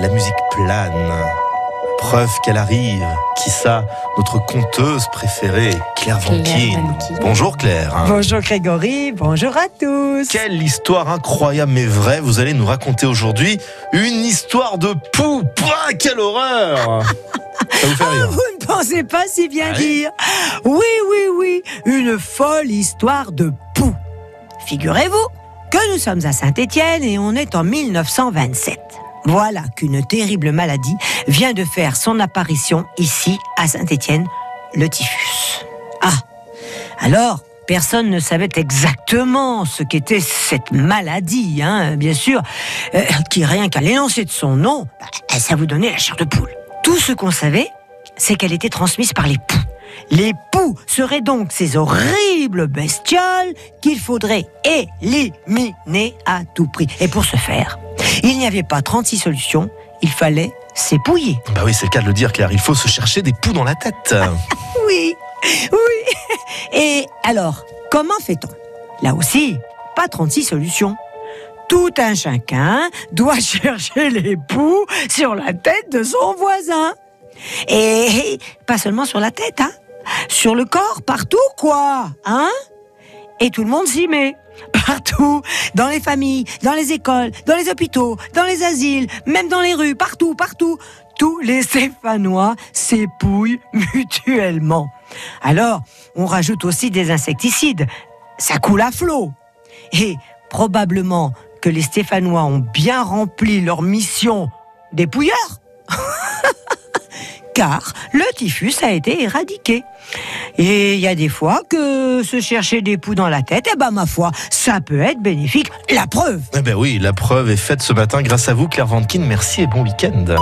la musique plane. Preuve qu'elle arrive. Qui ça Notre conteuse préférée, Claire Vankin. Bonjour Claire. Bonjour Grégory, bonjour à tous. Quelle histoire incroyable mais vraie vous allez nous raconter aujourd'hui. Une histoire de poux. Pouah, quelle horreur Ça vous fait Ah, vous ne pensez pas si bien dire. Oui, oui, oui, une folle histoire de poux. Figurez-vous que nous sommes à Saint-Étienne et on est en 1927. Voilà qu'une terrible maladie vient de faire son apparition ici à Saint-Étienne, le typhus. Ah, alors personne ne savait exactement ce qu'était cette maladie, hein, bien sûr, euh, qui rien qu'à l'énoncé de son nom, bah, ça vous donnait la chair de poule. Tout ce qu'on savait, c'est qu'elle était transmise par les poux. Les poux seraient donc ces horribles bestioles qu'il faudrait éliminer à tout prix. Et pour ce faire, il n'y avait pas 36 solutions, il fallait s'épouiller. Bah oui, c'est le cas de le dire Claire, il faut se chercher des poux dans la tête. Oui, oui. Et alors, comment fait-on? Là aussi, pas 36 solutions. Tout un chacun doit chercher les poux sur la tête de son voisin. Et pas seulement sur la tête, hein Sur le corps, partout, quoi Hein Et tout le monde s'y met. Partout, dans les familles, dans les écoles, dans les hôpitaux, dans les asiles, même dans les rues, partout, partout. Tous les Stéphanois s'épouillent mutuellement. Alors, on rajoute aussi des insecticides. Ça coule à flot. Et probablement que les Stéphanois ont bien rempli leur mission dépouilleurs. Car le typhus a été éradiqué. Et il y a des fois que se chercher des poux dans la tête, eh ben ma foi, ça peut être bénéfique. La preuve. Eh ben oui, la preuve est faite ce matin grâce à vous Claire Vankin. Merci et bon week-end.